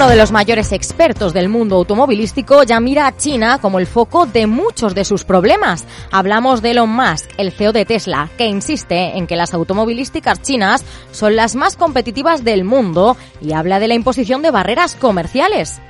Uno de los mayores expertos del mundo automovilístico ya mira a China como el foco de muchos de sus problemas. Hablamos de Elon Musk, el CEO de Tesla, que insiste en que las automovilísticas chinas son las más competitivas del mundo y habla de la imposición de barreras comerciales.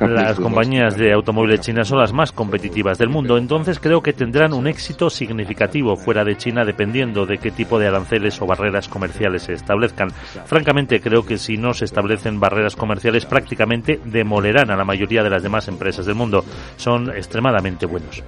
Las compañías de automóviles chinas son las más competitivas del mundo, entonces creo que tendrán un éxito significativo fuera de China dependiendo de qué tipo de aranceles o barreras comerciales se establezcan. Francamente, creo que si no se establecen barreras comerciales prácticamente demolerán a la mayoría de las demás empresas del mundo. Son extremadamente buenos.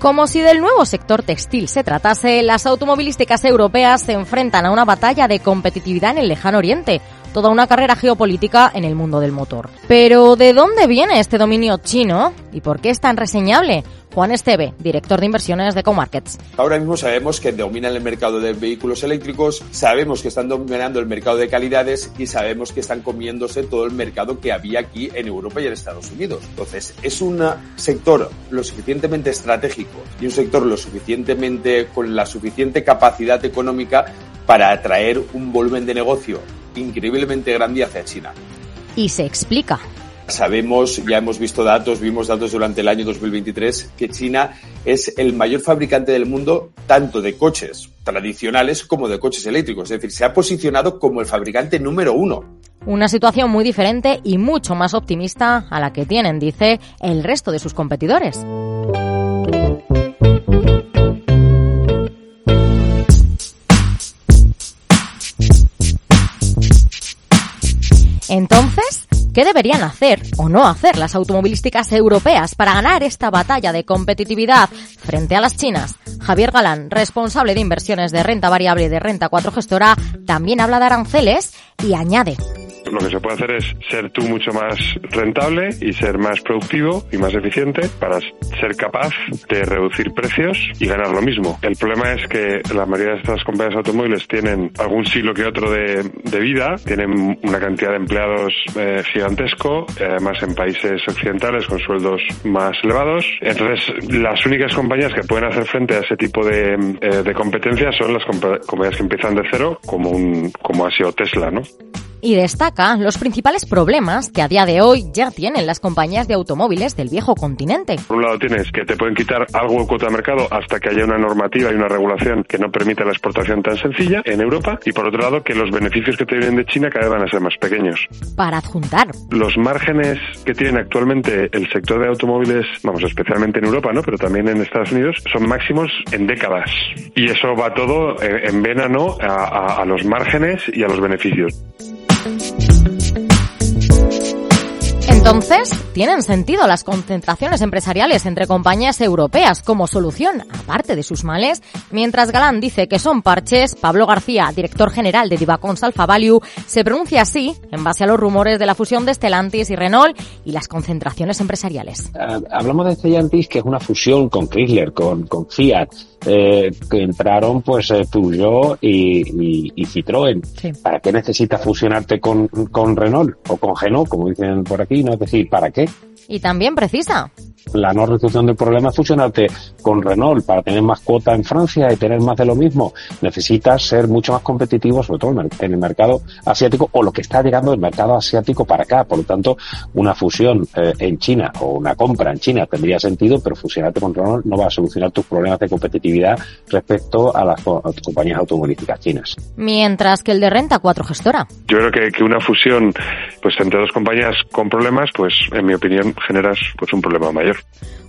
Como si del nuevo sector textil se tratase, las automovilísticas europeas se enfrentan a una batalla de competitividad en el lejano oriente toda una carrera geopolítica en el mundo del motor. Pero ¿de dónde viene este dominio chino y por qué es tan reseñable? Juan Esteve, director de inversiones de Comarkets. Ahora mismo sabemos que dominan el mercado de vehículos eléctricos, sabemos que están dominando el mercado de calidades y sabemos que están comiéndose todo el mercado que había aquí en Europa y en Estados Unidos. Entonces, es un sector lo suficientemente estratégico y un sector lo suficientemente con la suficiente capacidad económica para atraer un volumen de negocio increíblemente grande hacia China. Y se explica. Sabemos, ya hemos visto datos, vimos datos durante el año 2023, que China es el mayor fabricante del mundo tanto de coches tradicionales como de coches eléctricos. Es decir, se ha posicionado como el fabricante número uno. Una situación muy diferente y mucho más optimista a la que tienen, dice, el resto de sus competidores. Entonces, ¿qué deberían hacer o no hacer las automovilísticas europeas para ganar esta batalla de competitividad frente a las chinas? Javier Galán, responsable de inversiones de renta variable de Renta 4 Gestora, también habla de aranceles y añade lo que se puede hacer es ser tú mucho más rentable y ser más productivo y más eficiente para ser capaz de reducir precios y ganar lo mismo. El problema es que la mayoría de estas compañías automóviles tienen algún siglo que otro de, vida, tienen una cantidad de empleados eh, gigantesco, además en países occidentales con sueldos más elevados. Entonces, las únicas compañías que pueden hacer frente a ese tipo de, eh, de competencias son las compañías que empiezan de cero, como, un, como ha sido Tesla, ¿no? Y destaca los principales problemas que a día de hoy ya tienen las compañías de automóviles del viejo continente. Por un lado tienes que te pueden quitar algo de cuota de mercado hasta que haya una normativa y una regulación que no permita la exportación tan sencilla en Europa y por otro lado que los beneficios que te vienen de China cada vez van a ser más pequeños. Para adjuntar. Los márgenes que tiene actualmente el sector de automóviles, vamos, especialmente en Europa, ¿no? Pero también en Estados Unidos, son máximos en décadas. Y eso va todo en vena, ¿no? a los márgenes y a los beneficios. And Entonces, ¿tienen sentido las concentraciones empresariales entre compañías europeas como solución, aparte de sus males? Mientras Galán dice que son parches, Pablo García, director general de Divacons Alpha Value, se pronuncia así en base a los rumores de la fusión de Stellantis y Renault y las concentraciones empresariales. Uh, hablamos de Stellantis, que es una fusión con Chrysler, con, con Fiat, eh, que entraron pues eh, Peugeot y, y, y Citroën. Sí. ¿Para qué necesitas fusionarte con, con Renault o con Renault, como dicen por aquí? ¿no? Decir, ¿para qué? Y también precisa. La no resolución del problema es fusionarte con Renault para tener más cuota en Francia y tener más de lo mismo. Necesitas ser mucho más competitivo, sobre todo en el mercado asiático o lo que está llegando del mercado asiático para acá. Por lo tanto, una fusión eh, en China o una compra en China tendría sentido, pero fusionarte con Renault no va a solucionar tus problemas de competitividad respecto a las, a las compañías automovilísticas chinas. Mientras que el de Renta 4 Gestora. Yo creo que, que una fusión pues entre dos compañías con problemas, pues en mi opinión generas pues un problema mayor.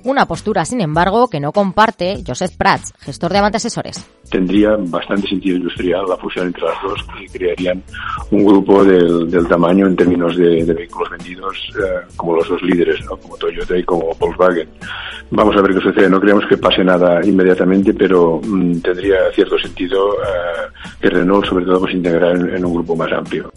Una postura, sin embargo, que no comparte Joseph Prats, gestor de Avante Asesores. Tendría bastante sentido industrial la fusión entre las dos y crearían un grupo del, del tamaño en términos de, de vehículos vendidos eh, como los dos líderes, ¿no? como Toyota y como Volkswagen. Vamos a ver qué sucede. No creemos que pase nada inmediatamente, pero mmm, tendría cierto sentido eh, que Renault, sobre todo, pues integrar en, en un grupo más amplio.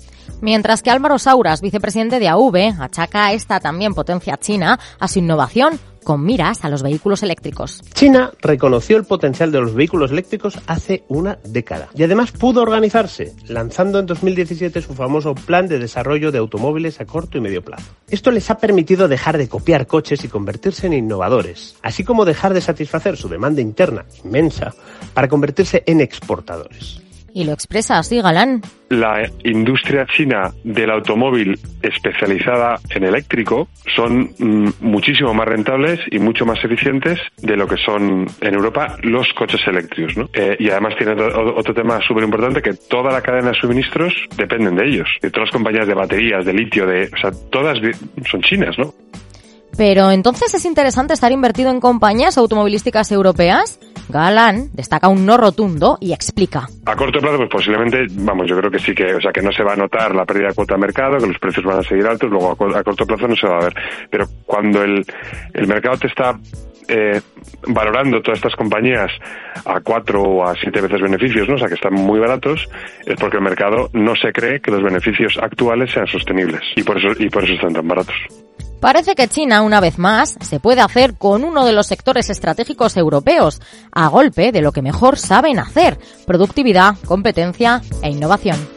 Mientras que Álvaro Sauras, vicepresidente de AV, achaca esta también potencia china a su innovación con miras a los vehículos eléctricos. China reconoció el potencial de los vehículos eléctricos hace una década y además pudo organizarse, lanzando en 2017 su famoso plan de desarrollo de automóviles a corto y medio plazo. Esto les ha permitido dejar de copiar coches y convertirse en innovadores, así como dejar de satisfacer su demanda interna inmensa para convertirse en exportadores. Y lo expresa así Galán. La industria china del automóvil especializada en eléctrico son mm, muchísimo más rentables y mucho más eficientes de lo que son en Europa los coches eléctricos. ¿no? Eh, y además tiene otro, otro tema súper importante que toda la cadena de suministros dependen de ellos. De todas las compañías de baterías, de litio, de, o sea, todas son chinas, ¿no? Pero entonces es interesante estar invertido en compañías automovilísticas europeas. Galán destaca un no rotundo y explica. A corto plazo, pues posiblemente, vamos, yo creo que sí que, o sea, que no se va a notar la pérdida de cuota de mercado, que los precios van a seguir altos, luego a, corto plazo no se va a ver. Pero cuando el, el mercado te está eh, valorando todas estas compañías a cuatro o a siete veces beneficios, ¿no? o sea que están muy baratos, es porque el mercado no se cree que los beneficios actuales sean sostenibles y por eso, y por eso están tan baratos. Parece que China, una vez más, se puede hacer con uno de los sectores estratégicos europeos, a golpe de lo que mejor saben hacer, productividad, competencia e innovación.